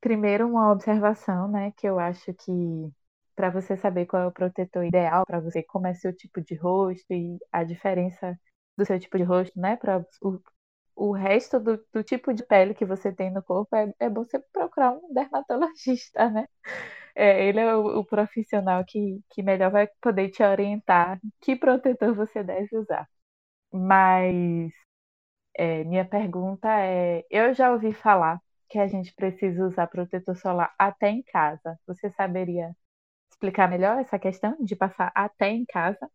Primeiro, uma observação, né, que eu acho que para você saber qual é o protetor ideal para você, como é seu tipo de rosto e a diferença do seu tipo de rosto, né? Para o, o resto do, do, tipo de pele que você tem no corpo, é, é bom você procurar um dermatologista, né? É, ele é o, o, profissional que, que melhor vai poder te orientar que protetor você deve usar. Mas é, minha pergunta é: eu já ouvi falar que a gente precisa usar protetor solar até em casa. Você saberia explicar melhor essa questão de passar até em casa?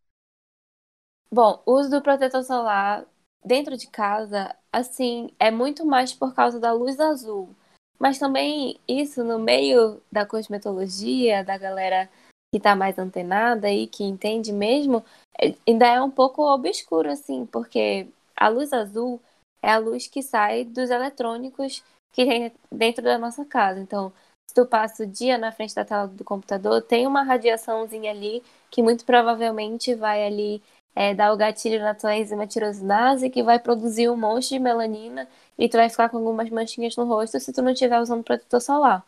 Bom, o uso do protetor solar dentro de casa, assim, é muito mais por causa da luz azul. Mas também isso no meio da cosmetologia, da galera que tá mais antenada e que entende mesmo, é, ainda é um pouco obscuro, assim, porque a luz azul é a luz que sai dos eletrônicos que tem dentro da nossa casa. Então, se tu passa o dia na frente da tela do computador, tem uma radiaçãozinha ali que muito provavelmente vai ali é, dar o gatilho na tua enzima tirosinase, que vai produzir um monte de melanina e tu vai ficar com algumas manchinhas no rosto se tu não estiver usando protetor solar.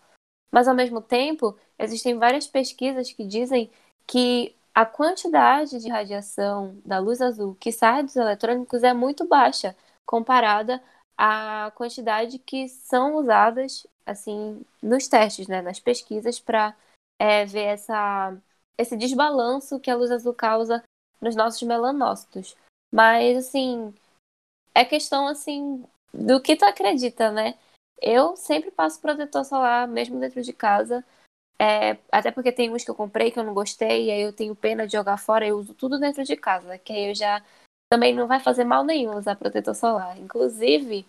Mas ao mesmo tempo, existem várias pesquisas que dizem que a quantidade de radiação da luz azul que sai dos eletrônicos é muito baixa comparada à quantidade que são usadas assim nos testes, né, nas pesquisas para é, ver essa, esse desbalanço que a luz azul causa nos nossos melanócitos. Mas assim, é questão assim do que tu acredita, né? Eu sempre passo protetor solar mesmo dentro de casa. É, até porque tem uns que eu comprei que eu não gostei, e aí eu tenho pena de jogar fora, eu uso tudo dentro de casa, que aí eu já também não vai fazer mal nenhum usar protetor solar. Inclusive,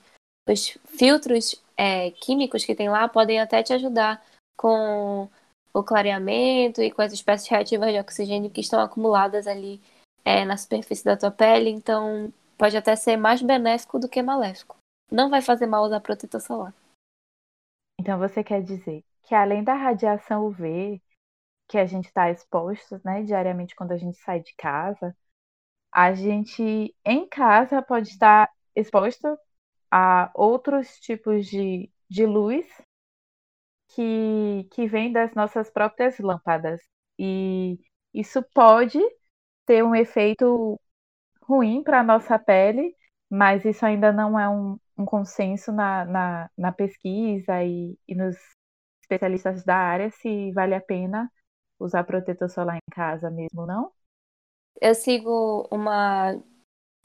os filtros é, químicos que tem lá podem até te ajudar com o clareamento e com as espécies reativas de oxigênio que estão acumuladas ali é, na superfície da tua pele, então pode até ser mais benéfico do que maléfico. Não vai fazer mal usar protetor solar. Então você quer dizer que além da radiação UV que a gente está exposto, né, diariamente quando a gente sai de casa, a gente em casa pode estar exposto a outros tipos de, de luz que, que vem das nossas próprias lâmpadas. E isso pode ter um efeito ruim para a nossa pele, mas isso ainda não é um, um consenso na, na, na pesquisa e, e nos especialistas da área se vale a pena usar protetor solar em casa mesmo, não? Eu sigo uma,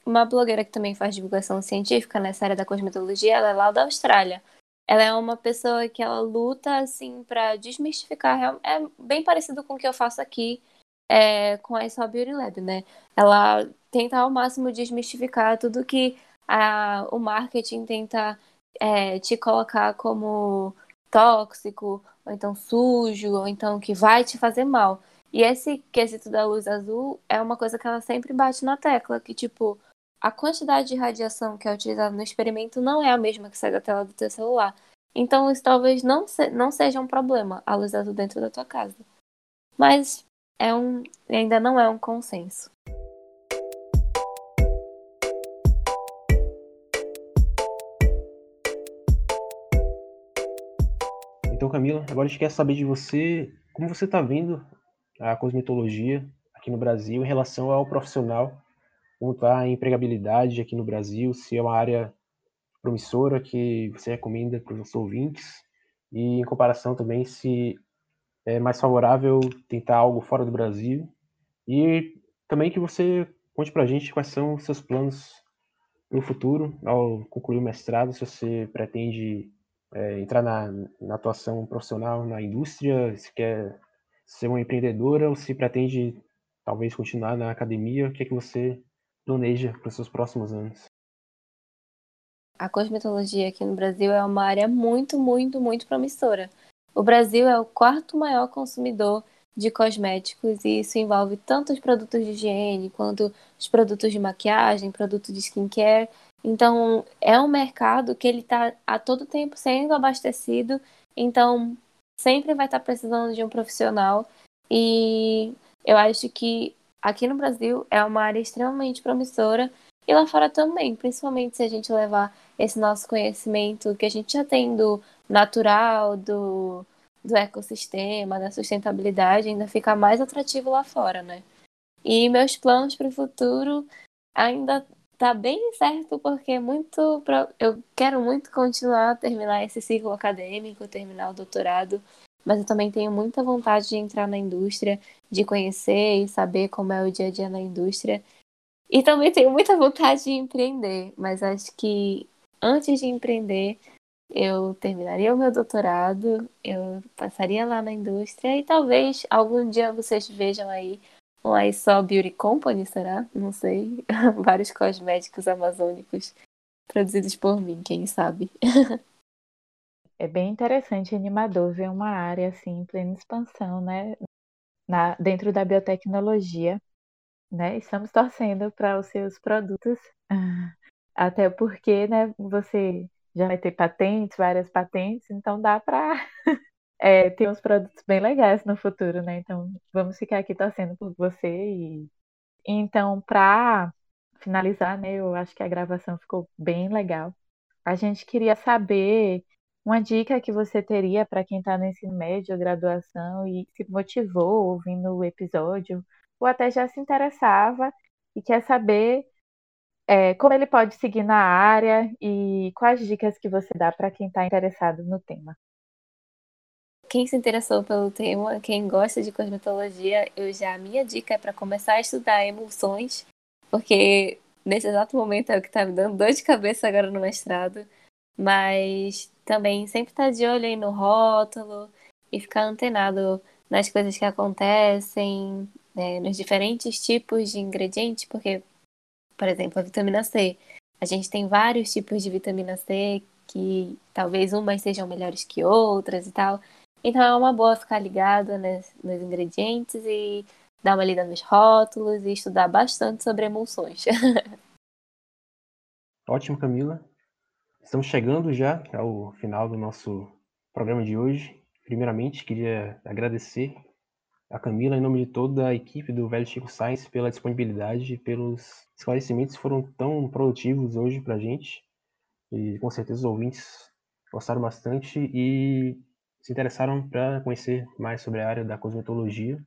uma blogueira que também faz divulgação científica nessa área da cosmetologia, ela é lá da Austrália. Ela é uma pessoa que ela luta assim para desmistificar, é bem parecido com o que eu faço aqui é, com a Isol Beauty Lab, né? Ela tenta ao máximo desmistificar tudo que a, o marketing tenta é, te colocar como tóxico, ou então sujo, ou então que vai te fazer mal. E esse quesito da luz azul é uma coisa que ela sempre bate na tecla, que tipo, a quantidade de radiação que é utilizada no experimento não é a mesma que sai da tela do teu celular. Então isso talvez não, se, não seja um problema, a luz azul dentro da tua casa. Mas é um, ainda não é um consenso. Então, Camila, agora a gente quer saber de você como você está vendo a cosmetologia aqui no Brasil em relação ao profissional, como está a empregabilidade aqui no Brasil, se é uma área promissora que você recomenda para os nossos ouvintes, e em comparação também se é mais favorável tentar algo fora do Brasil. E também que você conte para a gente quais são os seus planos no futuro, ao concluir o mestrado, se você pretende é, entrar na, na, atuação profissional na indústria, se quer ser uma empreendedora ou se pretende talvez continuar na academia, o que é que você planeja para os seus próximos anos? A cosmetologia aqui no Brasil é uma área muito, muito, muito promissora. O Brasil é o quarto maior consumidor de cosméticos e isso envolve tanto os produtos de higiene quanto os produtos de maquiagem, produtos de skincare. Então, é um mercado que ele está a todo tempo sendo abastecido, então sempre vai estar precisando de um profissional e eu acho que aqui no Brasil é uma área extremamente promissora e lá fora também, principalmente se a gente levar esse nosso conhecimento que a gente já tem do natural, do, do ecossistema, da sustentabilidade, ainda fica mais atrativo lá fora, né? E meus planos para o futuro ainda tá bem certo porque muito eu quero muito continuar terminar esse ciclo acadêmico, terminar o doutorado mas eu também tenho muita vontade de entrar na indústria, de conhecer e saber como é o dia a dia na indústria. E também tenho muita vontade de empreender, mas acho que antes de empreender, eu terminaria o meu doutorado, eu passaria lá na indústria e talvez algum dia vocês vejam aí um aí só Beauty Company, será? Não sei. Vários cosméticos amazônicos produzidos por mim, quem sabe. é bem interessante e animador ver uma área assim em plena expansão, né? Na, dentro da biotecnologia, né? Estamos torcendo para os seus produtos, até porque, né? Você já vai ter patentes, várias patentes, então dá para é, ter uns produtos bem legais no futuro, né? Então vamos ficar aqui torcendo por você e então para finalizar, né? Eu acho que a gravação ficou bem legal. A gente queria saber uma dica que você teria para quem está no ensino médio, graduação e se motivou ouvindo o episódio, ou até já se interessava e quer saber é, como ele pode seguir na área e quais dicas que você dá para quem está interessado no tema. Quem se interessou pelo tema, quem gosta de cosmetologia, eu já a minha dica é para começar a estudar emulsões porque nesse exato momento é o que está me dando dor de cabeça agora no mestrado. Mas também sempre estar tá de olho aí no rótulo e ficar antenado nas coisas que acontecem, né, nos diferentes tipos de ingredientes, porque, por exemplo, a vitamina C. A gente tem vários tipos de vitamina C que talvez umas sejam melhores que outras e tal. Então é uma boa ficar ligado nos, nos ingredientes e dar uma lida nos rótulos e estudar bastante sobre emulsões. Ótimo, Camila. Estamos chegando já ao final do nosso programa de hoje. Primeiramente, queria agradecer a Camila, em nome de toda a equipe do Velho Chico Science, pela disponibilidade e pelos esclarecimentos que foram tão produtivos hoje para a gente. E com certeza os ouvintes gostaram bastante e se interessaram para conhecer mais sobre a área da cosmetologia.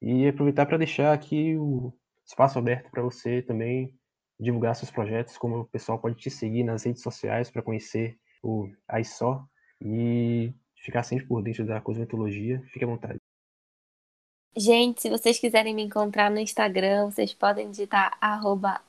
E aproveitar para deixar aqui o espaço aberto para você também divulgar seus projetos, como o pessoal pode te seguir nas redes sociais para conhecer o AISO e ficar sempre por dentro da cosmetologia. Fique à vontade. Gente, se vocês quiserem me encontrar no Instagram, vocês podem digitar arroba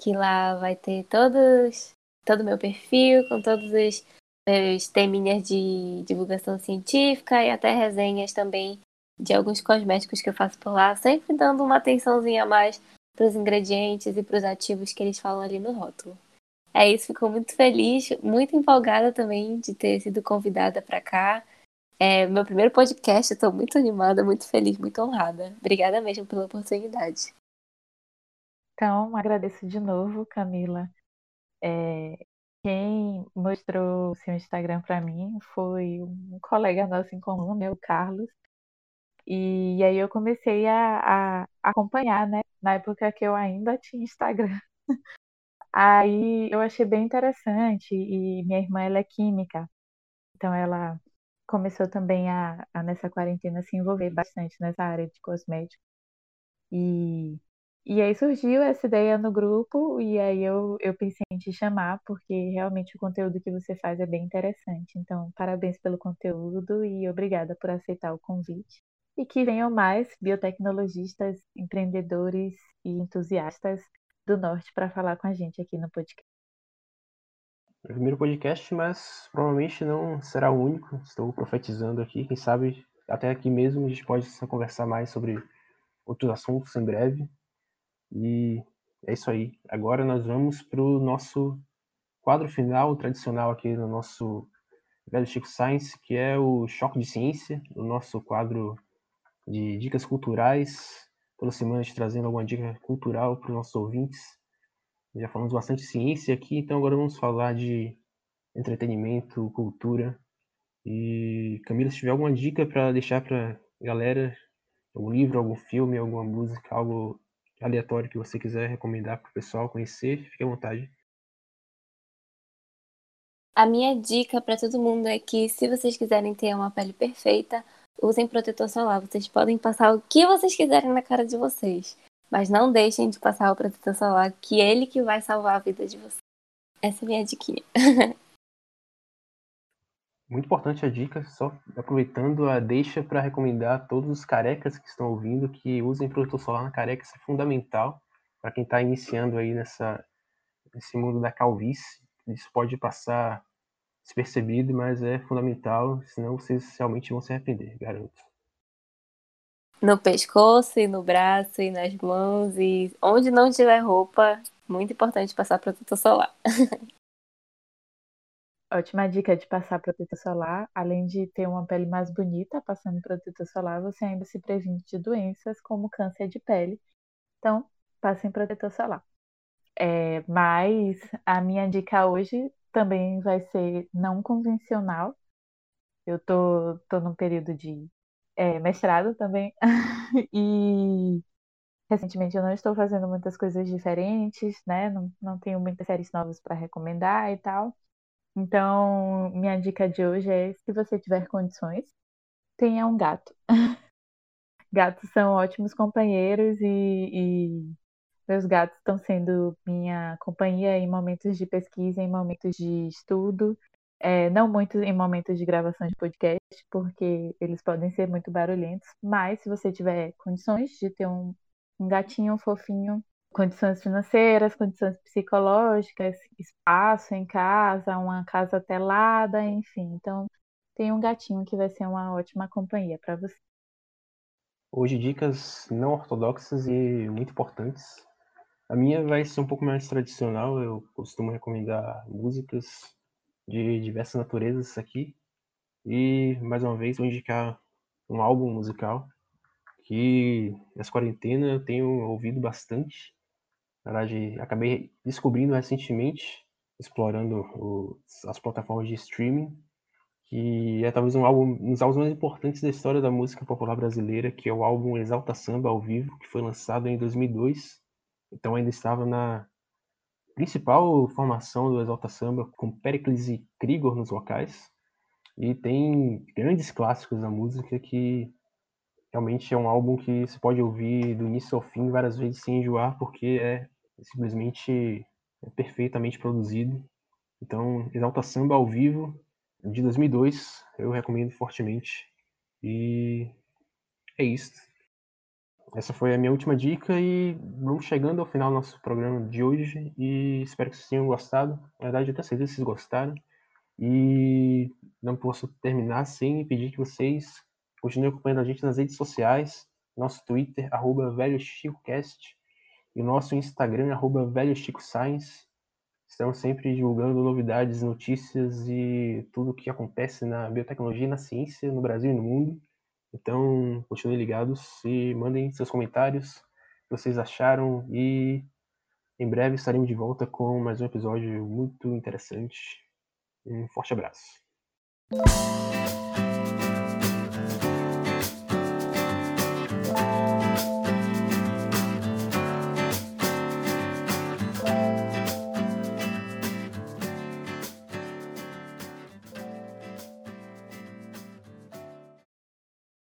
que lá vai ter todos, todo o meu perfil, com todos os meus teminhas de divulgação científica e até resenhas também de alguns cosméticos que eu faço por lá, sempre dando uma atençãozinha a mais para os ingredientes e para os ativos que eles falam ali no rótulo. É isso, fico muito feliz, muito empolgada também de ter sido convidada para cá. É meu primeiro podcast, estou muito animada, muito feliz, muito honrada. Obrigada mesmo pela oportunidade. Então, agradeço de novo, Camila. É, quem mostrou seu Instagram para mim foi um colega nosso em comum, meu Carlos. E, aí eu comecei a, a acompanhar, né? Na época que eu ainda tinha Instagram. Aí eu achei bem interessante e minha irmã ela é química, então ela começou também a, a nessa quarentena se envolver bastante nessa área de cosméticos. E e aí surgiu essa ideia no grupo, e aí eu, eu pensei em te chamar, porque realmente o conteúdo que você faz é bem interessante. Então, parabéns pelo conteúdo e obrigada por aceitar o convite. E que venham mais biotecnologistas, empreendedores e entusiastas do Norte para falar com a gente aqui no podcast. É o primeiro podcast, mas provavelmente não será o único. Estou profetizando aqui. Quem sabe até aqui mesmo a gente pode conversar mais sobre outros assuntos em breve. E é isso aí. Agora nós vamos para o nosso quadro final tradicional aqui no nosso Velho Chico Science, que é o Choque de Ciência, o nosso quadro de dicas culturais. Toda semana a gente trazendo alguma dica cultural para os nossos ouvintes. Já falamos bastante ciência aqui, então agora vamos falar de entretenimento, cultura. E Camila, se tiver alguma dica para deixar para galera, algum livro, algum filme, alguma música, algo aleatório que você quiser recomendar para o pessoal conhecer, fique à vontade. A minha dica para todo mundo é que se vocês quiserem ter uma pele perfeita, usem protetor solar. Vocês podem passar o que vocês quiserem na cara de vocês, mas não deixem de passar o protetor solar, que é ele que vai salvar a vida de vocês. Essa é a minha diquinha. muito importante a dica, só aproveitando a deixa para recomendar a todos os carecas que estão ouvindo que usem protetor solar na careca, isso é fundamental para quem está iniciando aí nessa, nesse mundo da calvície. Isso pode passar despercebido, mas é fundamental, senão vocês realmente vão se arrepender, garanto. No pescoço e no braço e nas mãos e onde não tiver roupa, muito importante passar protetor solar. Ótima dica de passar protetor solar. Além de ter uma pele mais bonita passando protetor solar, você ainda se previne de doenças como câncer de pele. Então, passem protetor solar. É, mas a minha dica hoje também vai ser não convencional. Eu tô, tô num período de é, mestrado também. e recentemente eu não estou fazendo muitas coisas diferentes, né? Não, não tenho muitas séries novas para recomendar e tal. Então, minha dica de hoje é: se você tiver condições, tenha um gato. Gatos são ótimos companheiros e, e meus gatos estão sendo minha companhia em momentos de pesquisa, em momentos de estudo, é, não muito em momentos de gravação de podcast, porque eles podem ser muito barulhentos, mas se você tiver condições de ter um, um gatinho fofinho, condições financeiras, condições psicológicas, espaço em casa, uma casa telada, enfim. Então, tem um gatinho que vai ser uma ótima companhia para você. Hoje, dicas não ortodoxas e muito importantes. A minha vai ser um pouco mais tradicional. Eu costumo recomendar músicas de diversas naturezas aqui. E, mais uma vez, vou indicar um álbum musical que, nessa quarentena, eu tenho ouvido bastante na verdade, acabei descobrindo recentemente, explorando as plataformas de streaming, que é talvez um álbum, um dos álbuns mais importantes da história da música popular brasileira, que é o álbum Exalta Samba ao vivo, que foi lançado em 2002. Então ainda estava na principal formação do Exalta Samba, com Pericles e Krigor nos vocais. E tem grandes clássicos da música que realmente é um álbum que você pode ouvir do início ao fim várias vezes sem enjoar, porque é simplesmente é perfeitamente produzido. Então, Exalta Samba ao vivo, de 2002, eu recomendo fortemente. E é isso. Essa foi a minha última dica e vamos chegando ao final do nosso programa de hoje e espero que vocês tenham gostado. Na verdade, eu tenho certeza que vocês gostaram. E não posso terminar sem pedir que vocês continuem acompanhando a gente nas redes sociais, nosso Twitter, arroba velhochicocast, e o nosso Instagram, arroba Velho Chico Science. Estamos sempre divulgando novidades, notícias e tudo o que acontece na biotecnologia na ciência no Brasil e no mundo. Então, continuem ligados e mandem seus comentários, o que vocês acharam e em breve estaremos de volta com mais um episódio muito interessante. Um forte abraço.